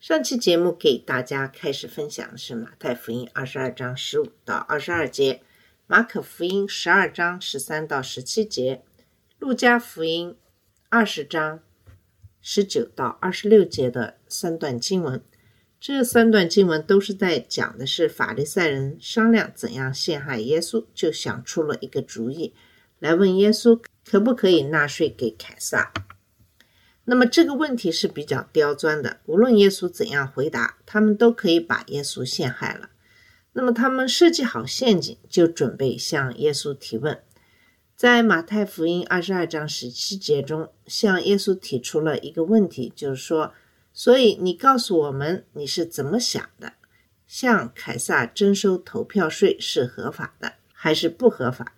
上期节目给大家开始分享的是马太福音二十二章十五到二十二节，马可福音十二章十三到十七节，路加福音二十章十九到二十六节的三段经文。这三段经文都是在讲的是法利赛人商量怎样陷害耶稣，就想出了一个主意，来问耶稣可不可以纳税给凯撒。那么这个问题是比较刁钻的，无论耶稣怎样回答，他们都可以把耶稣陷害了。那么他们设计好陷阱，就准备向耶稣提问。在马太福音二十二章十七节中，向耶稣提出了一个问题，就是说，所以你告诉我们你是怎么想的？向凯撒征收投票税是合法的还是不合法？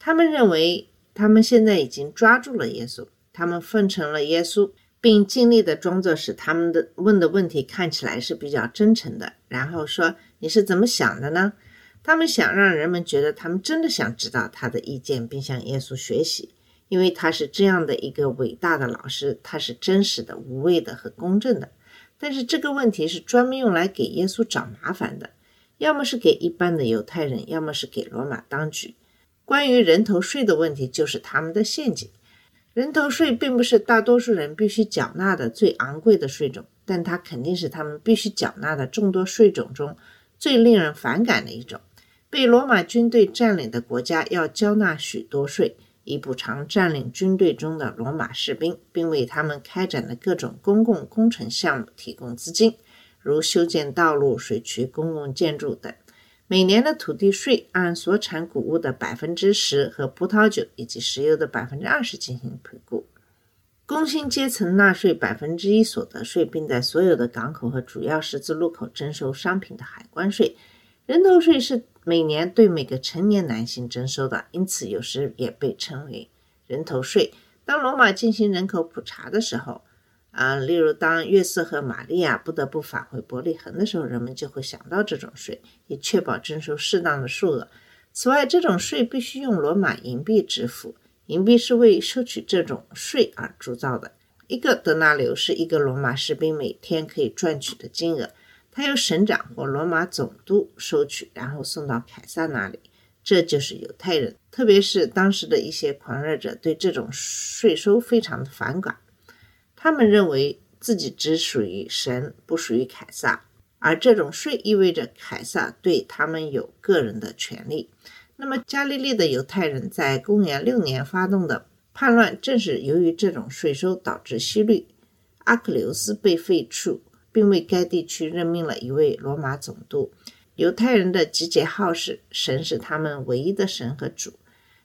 他们认为他们现在已经抓住了耶稣。他们奉承了耶稣，并尽力的装作使他们的问的问题看起来是比较真诚的，然后说你是怎么想的呢？他们想让人们觉得他们真的想知道他的意见，并向耶稣学习，因为他是这样的一个伟大的老师，他是真实的、无畏的和公正的。但是这个问题是专门用来给耶稣找麻烦的，要么是给一般的犹太人，要么是给罗马当局。关于人头税的问题，就是他们的陷阱。人头税并不是大多数人必须缴纳的最昂贵的税种，但它肯定是他们必须缴纳的众多税种中最令人反感的一种。被罗马军队占领的国家要交纳许多税，以补偿占领军队中的罗马士兵，并为他们开展的各种公共工程项目提供资金，如修建道路、水渠、公共建筑等。每年的土地税按所产谷物的百分之十和葡萄酒以及石油的百分之二十进行评估。工薪阶层纳税百分之一所得税，并在所有的港口和主要十字路口征收商品的海关税。人头税是每年对每个成年男性征收的，因此有时也被称为人头税。当罗马进行人口普查的时候，啊，例如当约瑟和玛利亚不得不返回伯利恒的时候，人们就会想到这种税，以确保征收适当的数额。此外，这种税必须用罗马银币支付，银币是为收取这种税而铸造的。一个德纳流是一个罗马士兵每天可以赚取的金额，他由省长或罗马总督收取，然后送到凯撒那里。这就是犹太人，特别是当时的一些狂热者，对这种税收非常的反感。他们认为自己只属于神，不属于凯撒，而这种税意味着凯撒对他们有个人的权利。那么，加利利的犹太人在公元六年发动的叛乱，正是由于这种税收导致希律阿克琉斯被废黜，并为该地区任命了一位罗马总督。犹太人的集结号是神是他们唯一的神和主，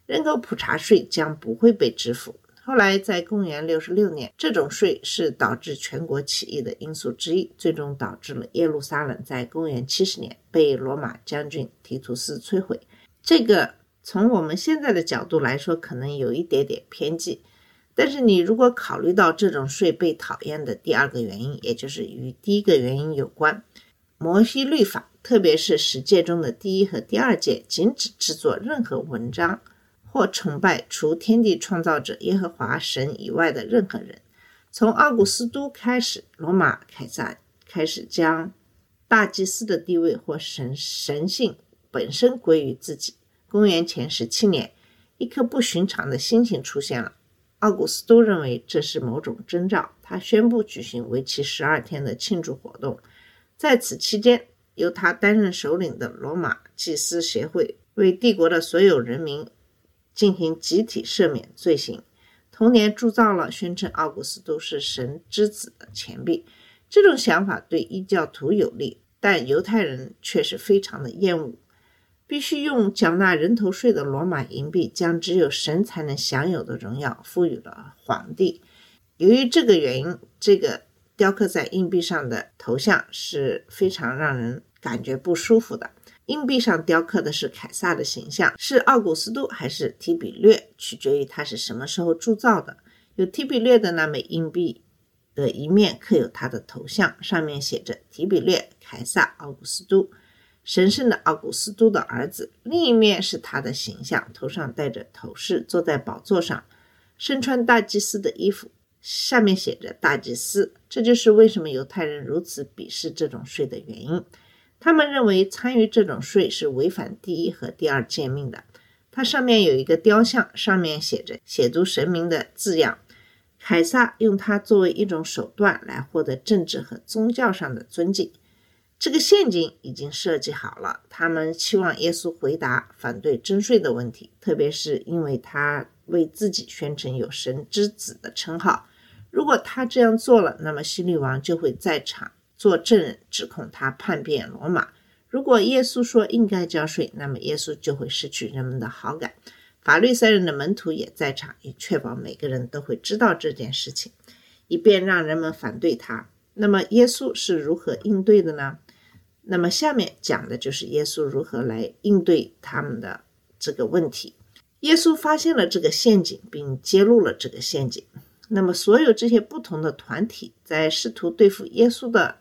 人口普查税将不会被支付。后来，在公元六十六年，这种税是导致全国起义的因素之一，最终导致了耶路撒冷在公元七十年被罗马将军提图斯摧毁。这个从我们现在的角度来说，可能有一点点偏激，但是你如果考虑到这种税被讨厌的第二个原因，也就是与第一个原因有关，摩西律法，特别是十诫中的第一和第二诫，禁止制作任何文章。或崇拜除天地创造者耶和华神以外的任何人。从奥古斯都开始，罗马凯撒开始将大祭司的地位或神神性本身归于自己。公元前十七年，一颗不寻常的星星出现了。奥古斯都认为这是某种征兆，他宣布举行为期十二天的庆祝活动。在此期间，由他担任首领的罗马祭司协会为帝国的所有人民。进行集体赦免罪行。同年铸造了宣称奥古斯都是神之子的钱币。这种想法对异教徒有利，但犹太人却是非常的厌恶。必须用缴纳人头税的罗马银币，将只有神才能享有的荣耀赋予了皇帝。由于这个原因，这个雕刻在硬币上的头像是非常让人感觉不舒服的。硬币上雕刻的是凯撒的形象，是奥古斯都还是提比略，取决于他是什么时候铸造的。有提比略的那枚硬币的一面刻有他的头像，上面写着“提比略、凯撒、奥古斯都，神圣的奥古斯都的儿子”，另一面是他的形象，头上戴着头饰，坐在宝座上，身穿大祭司的衣服，下面写着“大祭司”。这就是为什么犹太人如此鄙视这种税的原因。他们认为参与这种税是违反第一和第二诫命的。它上面有一个雕像，上面写着写读神明的字样。凯撒用它作为一种手段来获得政治和宗教上的尊敬。这个陷阱已经设计好了，他们期望耶稣回答反对征税的问题，特别是因为他为自己宣称有神之子的称号。如果他这样做了，那么希律王就会在场。做证人指控他叛变罗马。如果耶稣说应该交税，那么耶稣就会失去人们的好感。法律赛人的门徒也在场，以确保每个人都会知道这件事情，以便让人们反对他。那么耶稣是如何应对的呢？那么下面讲的就是耶稣如何来应对他们的这个问题。耶稣发现了这个陷阱，并揭露了这个陷阱。那么所有这些不同的团体在试图对付耶稣的。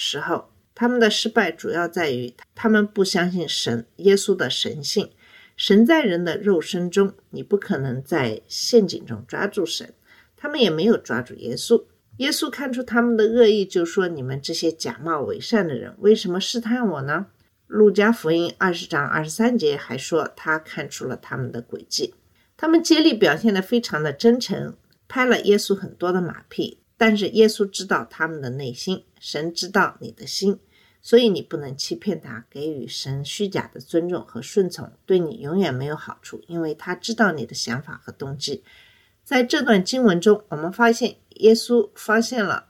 时候，他们的失败主要在于他们不相信神、耶稣的神性。神在人的肉身中，你不可能在陷阱中抓住神。他们也没有抓住耶稣。耶稣看出他们的恶意，就说：“你们这些假冒伪善的人，为什么试探我呢？”路加福音二十章二十三节还说，他看出了他们的诡计。他们接力表现得非常的真诚，拍了耶稣很多的马屁。但是耶稣知道他们的内心，神知道你的心，所以你不能欺骗他，给予神虚假的尊重和顺从，对你永远没有好处，因为他知道你的想法和动机。在这段经文中，我们发现耶稣发现了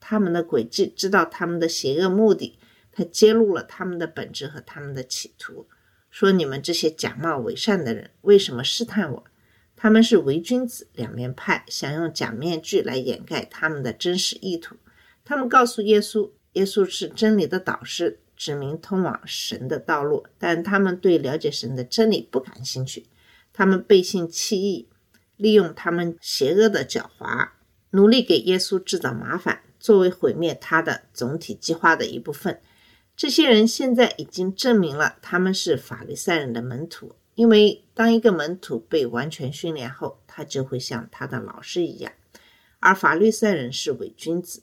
他们的诡计，知道他们的邪恶目的，他揭露了他们的本质和他们的企图，说你们这些假冒伪善的人，为什么试探我？他们是伪君子，两面派，想用假面具来掩盖他们的真实意图。他们告诉耶稣，耶稣是真理的导师，指明通往神的道路，但他们对了解神的真理不感兴趣。他们背信弃义，利用他们邪恶的狡猾，努力给耶稣制造麻烦，作为毁灭他的总体计划的一部分。这些人现在已经证明了他们是法利赛人的门徒。因为当一个门徒被完全训练后，他就会像他的老师一样，而法律赛人是伪君子。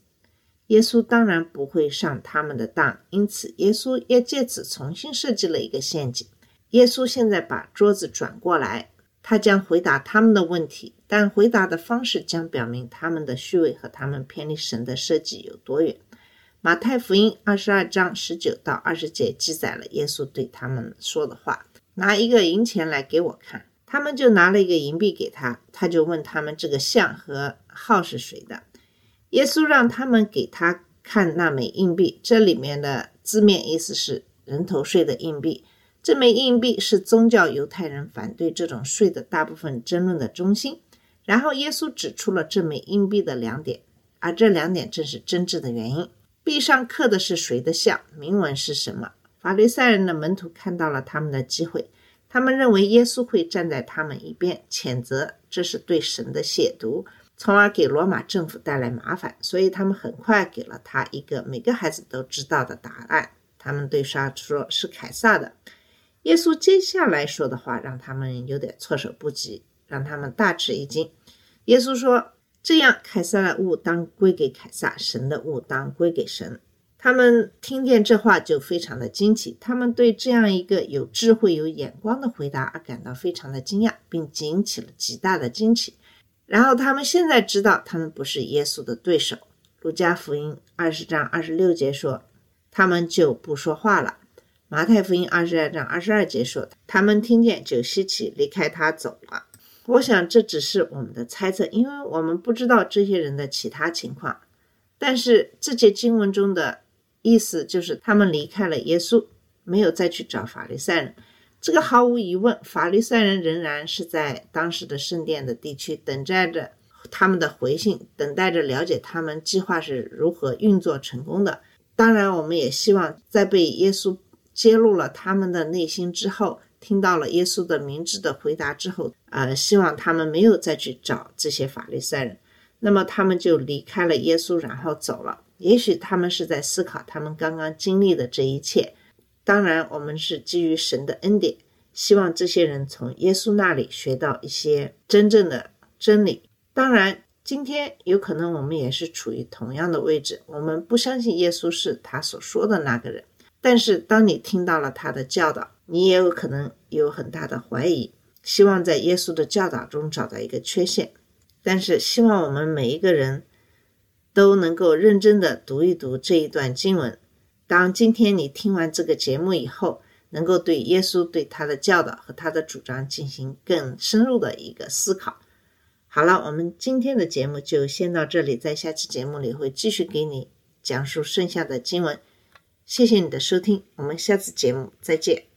耶稣当然不会上他们的当，因此耶稣也借此重新设计了一个陷阱。耶稣现在把桌子转过来，他将回答他们的问题，但回答的方式将表明他们的虚伪和他们偏离神的设计有多远。马太福音二十二章十九到二十节记载了耶稣对他们说的话。拿一个银钱来给我看，他们就拿了一个银币给他，他就问他们这个像和号是谁的。耶稣让他们给他看那枚硬币，这里面的字面意思是人头税的硬币。这枚硬币是宗教犹太人反对这种税的大部分争论的中心。然后耶稣指出了这枚硬币的两点，而这两点正是争执的原因。币上刻的是谁的像？铭文是什么？法利赛人的门徒看到了他们的机会，他们认为耶稣会站在他们一边，谴责这是对神的亵渎，从而给罗马政府带来麻烦，所以他们很快给了他一个每个孩子都知道的答案。他们对沙说是凯撒的。耶稣接下来说的话让他们有点措手不及，让他们大吃一惊。耶稣说：“这样，凯撒的物当归给凯撒，神的物当归给神。”他们听见这话就非常的惊奇，他们对这样一个有智慧、有眼光的回答而感到非常的惊讶，并引起了极大的惊奇。然后他们现在知道他们不是耶稣的对手。路加福音二十章二十六节说，他们就不说话了。马太福音二十二章二十二节说，他们听见就稀奇，离开他走了。我想这只是我们的猜测，因为我们不知道这些人的其他情况。但是这节经文中的。意思就是他们离开了耶稣，没有再去找法利赛人。这个毫无疑问，法利赛人仍然是在当时的圣殿的地区，等待着他们的回信，等待着了解他们计划是如何运作成功的。当然，我们也希望在被耶稣揭露了他们的内心之后，听到了耶稣的明智的回答之后，呃，希望他们没有再去找这些法利赛人，那么他们就离开了耶稣，然后走了。也许他们是在思考他们刚刚经历的这一切。当然，我们是基于神的恩典，希望这些人从耶稣那里学到一些真正的真理。当然。今天有可能我们也是处于同样的位置，我们不相信耶稣是他所说的那个人。但是当你听到了他的教导，你也有可能有很大的怀疑，希望在耶稣的教导中找到一个缺陷。但是希望我们每一个人都能够认真的读一读这一段经文。当今天你听完这个节目以后，能够对耶稣对他的教导和他的主张进行更深入的一个思考。好了，我们今天的节目就先到这里，在下期节目里会继续给你讲述剩下的经文。谢谢你的收听，我们下次节目再见。